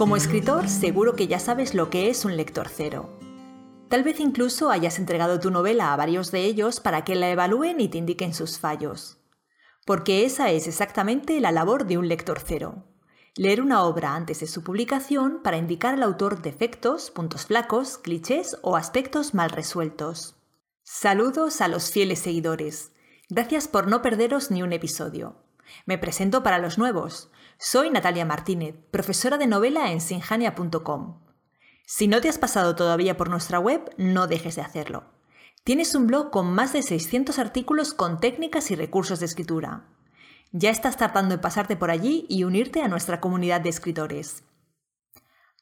Como escritor, seguro que ya sabes lo que es un lector cero. Tal vez incluso hayas entregado tu novela a varios de ellos para que la evalúen y te indiquen sus fallos. Porque esa es exactamente la labor de un lector cero. Leer una obra antes de su publicación para indicar al autor defectos, puntos flacos, clichés o aspectos mal resueltos. Saludos a los fieles seguidores. Gracias por no perderos ni un episodio. Me presento para los nuevos. Soy Natalia Martínez, profesora de novela en sinjania.com. Si no te has pasado todavía por nuestra web, no dejes de hacerlo. Tienes un blog con más de 600 artículos con técnicas y recursos de escritura. Ya estás tardando en pasarte por allí y unirte a nuestra comunidad de escritores.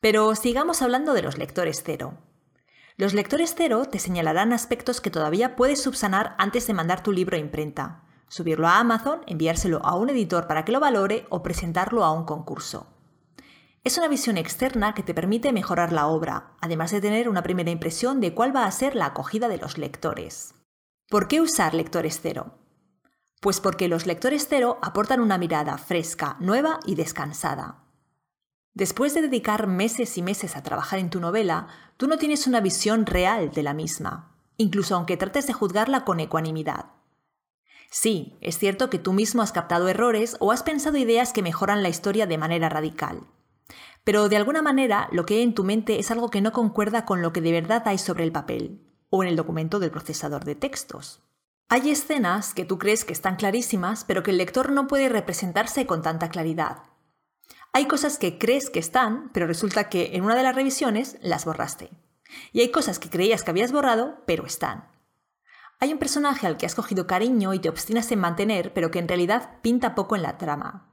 Pero sigamos hablando de los lectores cero. Los lectores cero te señalarán aspectos que todavía puedes subsanar antes de mandar tu libro a imprenta, subirlo a Amazon, enviárselo a un editor para que lo valore o presentarlo a un concurso. Es una visión externa que te permite mejorar la obra, además de tener una primera impresión de cuál va a ser la acogida de los lectores. ¿Por qué usar lectores cero? Pues porque los lectores cero aportan una mirada fresca, nueva y descansada. Después de dedicar meses y meses a trabajar en tu novela, tú no tienes una visión real de la misma, incluso aunque trates de juzgarla con ecuanimidad. Sí, es cierto que tú mismo has captado errores o has pensado ideas que mejoran la historia de manera radical. Pero de alguna manera lo que hay en tu mente es algo que no concuerda con lo que de verdad hay sobre el papel o en el documento del procesador de textos. Hay escenas que tú crees que están clarísimas, pero que el lector no puede representarse con tanta claridad, hay cosas que crees que están, pero resulta que en una de las revisiones las borraste. Y hay cosas que creías que habías borrado, pero están. Hay un personaje al que has cogido cariño y te obstinas en mantener, pero que en realidad pinta poco en la trama.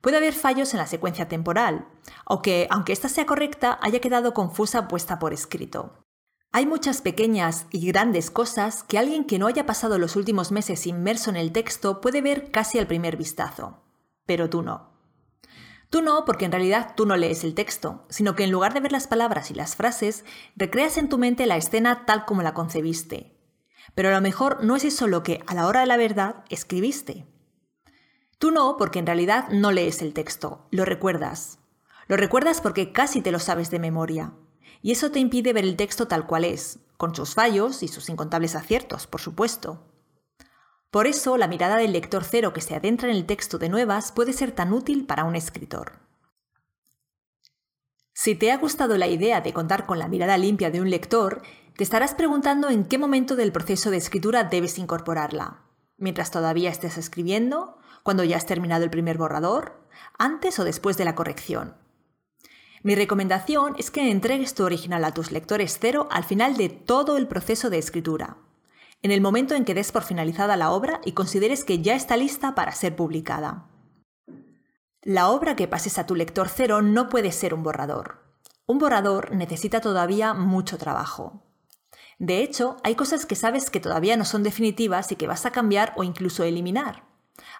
Puede haber fallos en la secuencia temporal, o que, aunque ésta sea correcta, haya quedado confusa puesta por escrito. Hay muchas pequeñas y grandes cosas que alguien que no haya pasado los últimos meses inmerso en el texto puede ver casi al primer vistazo, pero tú no. Tú no, porque en realidad tú no lees el texto, sino que en lugar de ver las palabras y las frases, recreas en tu mente la escena tal como la concebiste. Pero a lo mejor no es eso lo que, a la hora de la verdad, escribiste. Tú no, porque en realidad no lees el texto, lo recuerdas. Lo recuerdas porque casi te lo sabes de memoria. Y eso te impide ver el texto tal cual es, con sus fallos y sus incontables aciertos, por supuesto. Por eso, la mirada del lector cero que se adentra en el texto de nuevas puede ser tan útil para un escritor. Si te ha gustado la idea de contar con la mirada limpia de un lector, te estarás preguntando en qué momento del proceso de escritura debes incorporarla. Mientras todavía estés escribiendo, cuando ya has terminado el primer borrador, antes o después de la corrección. Mi recomendación es que entregues tu original a tus lectores cero al final de todo el proceso de escritura, en el momento en que des por finalizada la obra y consideres que ya está lista para ser publicada. La obra que pases a tu lector cero no puede ser un borrador. Un borrador necesita todavía mucho trabajo. De hecho, hay cosas que sabes que todavía no son definitivas y que vas a cambiar o incluso eliminar.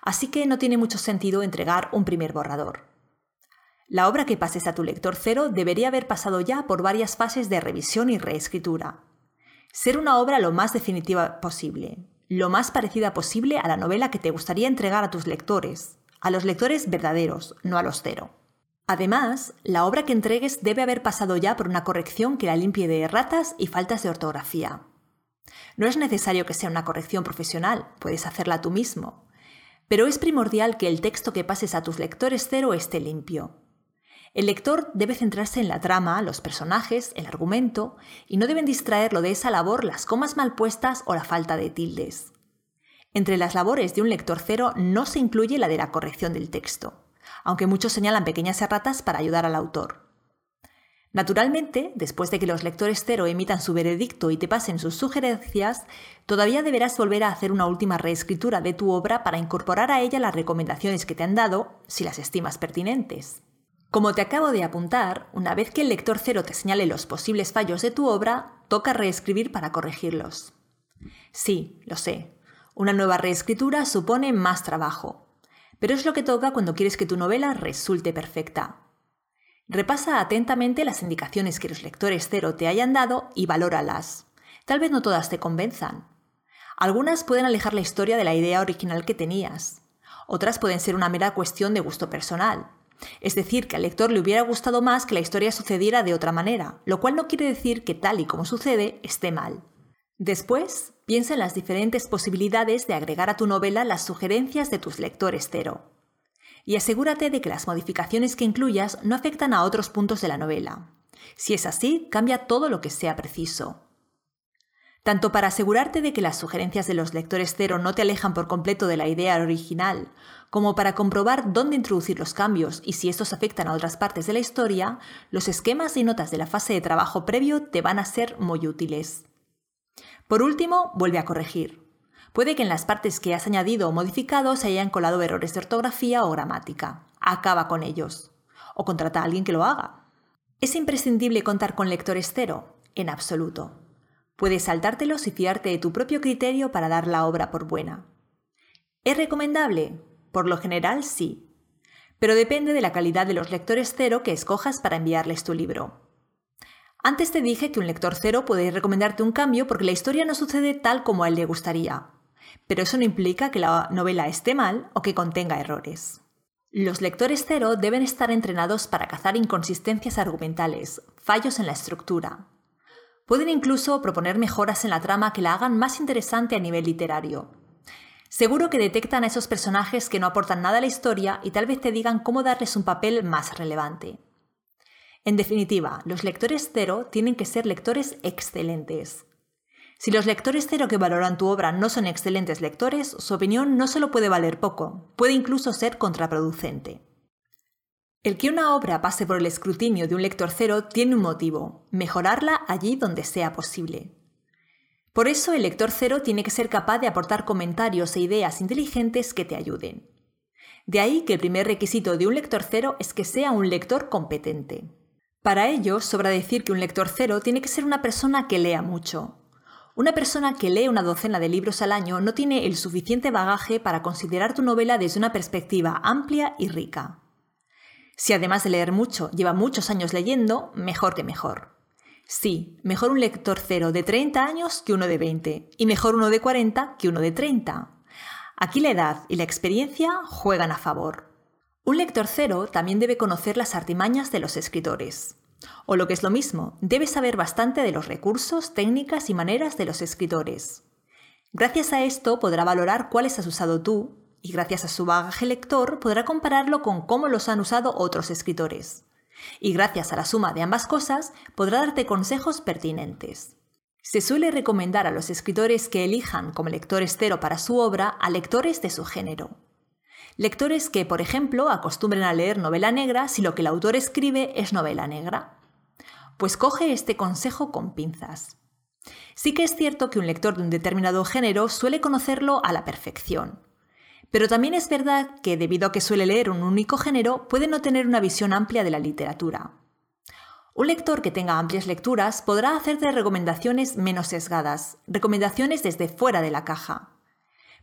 Así que no tiene mucho sentido entregar un primer borrador. La obra que pases a tu lector cero debería haber pasado ya por varias fases de revisión y reescritura ser una obra lo más definitiva posible, lo más parecida posible a la novela que te gustaría entregar a tus lectores, a los lectores verdaderos, no a los cero. Además, la obra que entregues debe haber pasado ya por una corrección que la limpie de erratas y faltas de ortografía. No es necesario que sea una corrección profesional, puedes hacerla tú mismo, pero es primordial que el texto que pases a tus lectores cero esté limpio, el lector debe centrarse en la trama, los personajes, el argumento, y no deben distraerlo de esa labor las comas mal puestas o la falta de tildes. Entre las labores de un lector cero no se incluye la de la corrección del texto, aunque muchos señalan pequeñas erratas para ayudar al autor. Naturalmente, después de que los lectores cero emitan su veredicto y te pasen sus sugerencias, todavía deberás volver a hacer una última reescritura de tu obra para incorporar a ella las recomendaciones que te han dado, si las estimas pertinentes. Como te acabo de apuntar, una vez que el lector cero te señale los posibles fallos de tu obra, toca reescribir para corregirlos. Sí, lo sé, una nueva reescritura supone más trabajo, pero es lo que toca cuando quieres que tu novela resulte perfecta. Repasa atentamente las indicaciones que los lectores cero te hayan dado y valóralas. Tal vez no todas te convenzan. Algunas pueden alejar la historia de la idea original que tenías. Otras pueden ser una mera cuestión de gusto personal Es decir, que al lector le hubiera gustado más que la historia sucediera de otra manera, lo cual no quiere decir que tal y como sucede esté mal. Después, piensa en las diferentes posibilidades de agregar a tu novela las sugerencias de tus lectores cero. Y asegúrate de que las modificaciones que incluyas no afectan a otros puntos de la novela. Si es así, cambia todo lo que sea preciso. Tanto para asegurarte de que las sugerencias de los lectores cero no te alejan por completo de la idea original, como para comprobar dónde introducir los cambios y si estos afectan a otras partes de la historia, los esquemas y notas de la fase de trabajo previo te van a ser muy útiles. Por último, vuelve a corregir. Puede que en las partes que has añadido o modificado se hayan colado errores de ortografía o gramática. Acaba con ellos. O contrata a alguien que lo haga. ¿Es imprescindible contar con lectores cero? En absoluto. Puedes saltártelos y fiarte de tu propio criterio para dar la obra por buena. ¿Es recomendable? Por lo general sí. Pero depende de la calidad de los lectores cero que escojas para enviarles tu libro. Antes te dije que un lector cero puede recomendarte un cambio porque la historia no sucede tal como a él le gustaría. Pero eso no implica que la novela esté mal o que contenga errores. Los lectores cero deben estar entrenados para cazar inconsistencias argumentales, fallos en la estructura. Pueden incluso proponer mejoras en la trama que la hagan más interesante a nivel literario. Seguro que detectan a esos personajes que no aportan nada a la historia y tal vez te digan cómo darles un papel más relevante. En definitiva, los lectores cero tienen que ser lectores excelentes. Si los lectores cero que valoran tu obra no son excelentes lectores, su opinión no solo puede valer poco, puede incluso ser contraproducente. El que una obra pase por el escrutinio de un lector cero tiene un motivo, mejorarla allí donde sea posible. Por eso el lector cero tiene que ser capaz de aportar comentarios e ideas inteligentes que te ayuden. De ahí que el primer requisito de un lector cero es que sea un lector competente. Para ello, sobra decir que un lector cero tiene que ser una persona que lea mucho. Una persona que lee una docena de libros al año no tiene el suficiente bagaje para considerar tu novela desde una perspectiva amplia y rica. Si además de leer mucho lleva muchos años leyendo, mejor que mejor. Sí, mejor un lector cero de 30 años que uno de 20, y mejor uno de 40 que uno de 30. Aquí la edad y la experiencia juegan a favor. Un lector cero también debe conocer las artimañas de los escritores. O lo que es lo mismo, debe saber bastante de los recursos, técnicas y maneras de los escritores. Gracias a esto podrá valorar cuáles has usado tú y gracias a su bagaje lector podrá compararlo con cómo los han usado otros escritores. Y gracias a la suma de ambas cosas podrá darte consejos pertinentes. Se suele recomendar a los escritores que elijan como lector cero para su obra a lectores de su género. Lectores que, por ejemplo, acostumbren a leer novela negra si lo que el autor escribe es novela negra. Pues coge este consejo con pinzas. Sí que es cierto que un lector de un determinado género suele conocerlo a la perfección. Pero también es verdad que, debido a que suele leer un único género, puede no tener una visión amplia de la literatura. Un lector que tenga amplias lecturas podrá hacerte recomendaciones menos sesgadas, recomendaciones desde fuera de la caja.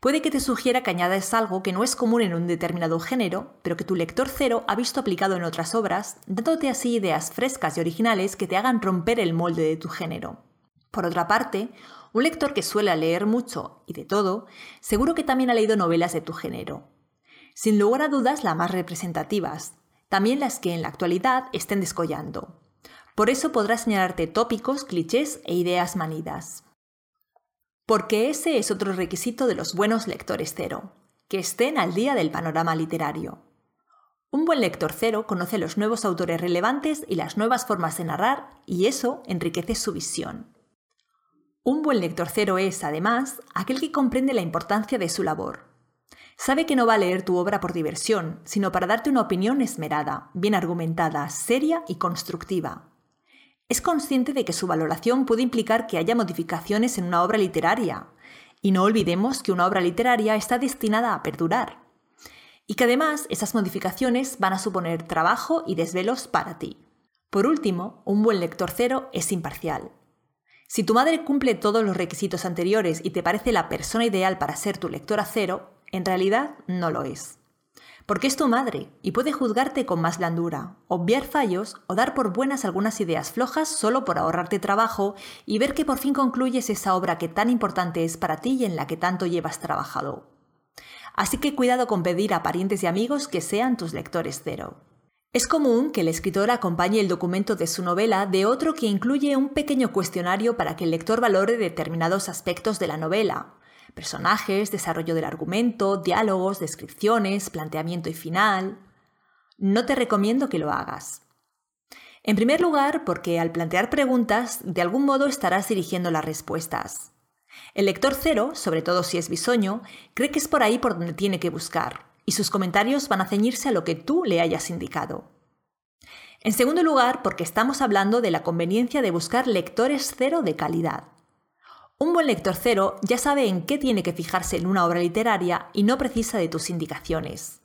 Puede que te sugiera que añades algo que no es común en un determinado género, pero que tu lector cero ha visto aplicado en otras obras, dándote así ideas frescas y originales que te hagan romper el molde de tu género. Por otra parte, un lector que suele leer mucho y de todo, seguro que también ha leído novelas de tu género. Sin lugar a dudas, las más representativas, también las que en la actualidad estén descollando. Por eso podrás señalarte tópicos, clichés e ideas manidas porque ese es otro requisito de los buenos lectores cero, que estén al día del panorama literario. Un buen lector cero conoce los nuevos autores relevantes y las nuevas formas de narrar, y eso enriquece su visión. Un buen lector cero es, además, aquel que comprende la importancia de su labor. Sabe que no va a leer tu obra por diversión, sino para darte una opinión esmerada, bien argumentada, seria y constructiva. Es consciente de que su valoración puede implicar que haya modificaciones en una obra literaria, y no olvidemos que una obra literaria está destinada a perdurar, y que además esas modificaciones van a suponer trabajo y desvelos para ti. Por último, un buen lector cero es imparcial. Si tu madre cumple todos los requisitos anteriores y te parece la persona ideal para ser tu lectora cero, en realidad no lo es porque es tu madre y puede juzgarte con más blandura, obviar fallos o dar por buenas algunas ideas flojas solo por ahorrarte trabajo y ver que por fin concluyes esa obra que tan importante es para ti y en la que tanto llevas trabajado. Así que cuidado con pedir a parientes y amigos que sean tus lectores cero. Es común que el escritor acompañe el documento de su novela de otro que incluye un pequeño cuestionario para que el lector valore determinados aspectos de la novela. Personajes, desarrollo del argumento, diálogos, descripciones, planteamiento y final. No te recomiendo que lo hagas. En primer lugar, porque al plantear preguntas, de algún modo estarás dirigiendo las respuestas. El lector cero, sobre todo si es bisoño, cree que es por ahí por donde tiene que buscar, y sus comentarios van a ceñirse a lo que tú le hayas indicado. En segundo lugar, porque estamos hablando de la conveniencia de buscar lectores cero de calidad. Un buen lector cero ya sabe en qué tiene que fijarse en una obra literaria y no precisa de tus indicaciones.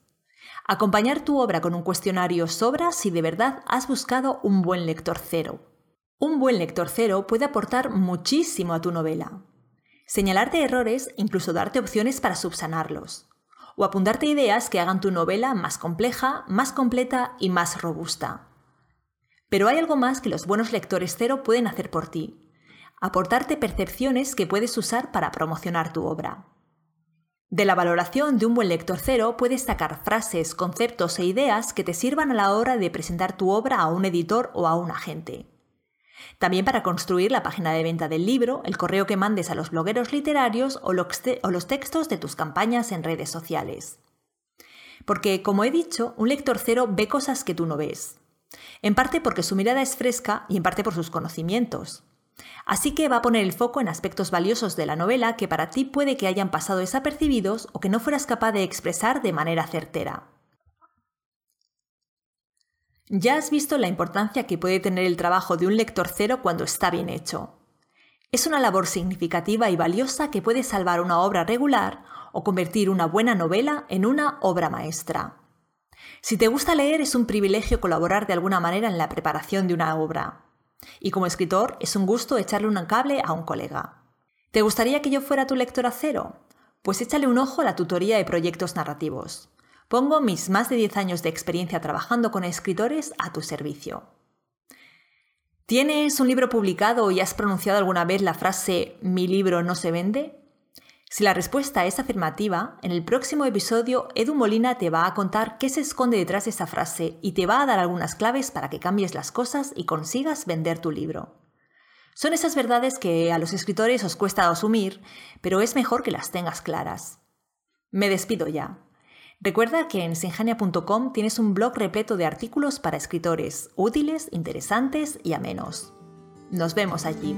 Acompañar tu obra con un cuestionario sobra si de verdad has buscado un buen lector cero. Un buen lector cero puede aportar muchísimo a tu novela. Señalarte errores, incluso darte opciones para subsanarlos o apuntarte ideas que hagan tu novela más compleja, más completa y más robusta. Pero hay algo más que los buenos lectores cero pueden hacer por ti. Aportarte percepciones que puedes usar para promocionar tu obra. De la valoración de un buen lector cero puedes sacar frases, conceptos e ideas que te sirvan a la hora de presentar tu obra a un editor o a un agente. También para construir la página de venta del libro, el correo que mandes a los blogueros literarios o los textos de tus campañas en redes sociales. Porque, como he dicho, un lector cero ve cosas que tú no ves. En parte porque su mirada es fresca y en parte por sus conocimientos. Así que va a poner el foco en aspectos valiosos de la novela que para ti puede que hayan pasado desapercibidos o que no fueras capaz de expresar de manera certera. Ya has visto la importancia que puede tener el trabajo de un lector cero cuando está bien hecho. Es una labor significativa y valiosa que puede salvar una obra regular o convertir una buena novela en una obra maestra. Si te gusta leer es un privilegio colaborar de alguna manera en la preparación de una obra. Y como escritor es un gusto echarle un cable a un colega. ¿Te gustaría que yo fuera tu lectora cero? Pues échale un ojo a la tutoría de proyectos narrativos. Pongo mis más de 10 años de experiencia trabajando con escritores a tu servicio. ¿Tienes un libro publicado y has pronunciado alguna vez la frase mi libro no se vende? Si la respuesta es afirmativa, en el próximo episodio Edu Molina te va a contar qué se esconde detrás de esa frase y te va a dar algunas claves para que cambies las cosas y consigas vender tu libro. Son esas verdades que a los escritores os cuesta asumir, pero es mejor que las tengas claras. Me despido ya. Recuerda que en sinjania.com tienes un blog repleto de artículos para escritores, útiles, interesantes y amenos. Nos vemos allí.